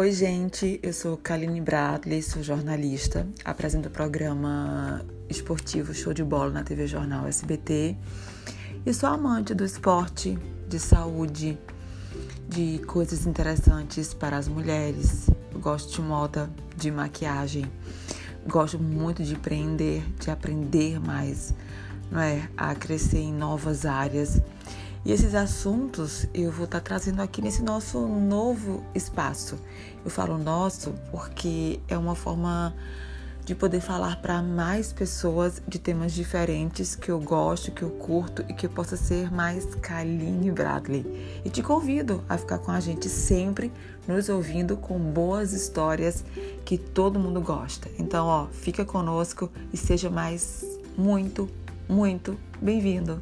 Oi, gente, eu sou Kaline Bradley, sou jornalista, apresento o programa esportivo Show de Bola na TV Jornal SBT e sou amante do esporte, de saúde, de coisas interessantes para as mulheres. Eu gosto de moda, de maquiagem, gosto muito de empreender, de aprender mais, não é? A crescer em novas áreas. E esses assuntos eu vou estar trazendo aqui nesse nosso novo espaço. Eu falo nosso porque é uma forma de poder falar para mais pessoas de temas diferentes que eu gosto, que eu curto e que eu possa ser mais Kaline Bradley. E te convido a ficar com a gente sempre nos ouvindo com boas histórias que todo mundo gosta. Então, ó, fica conosco e seja mais muito, muito bem-vindo.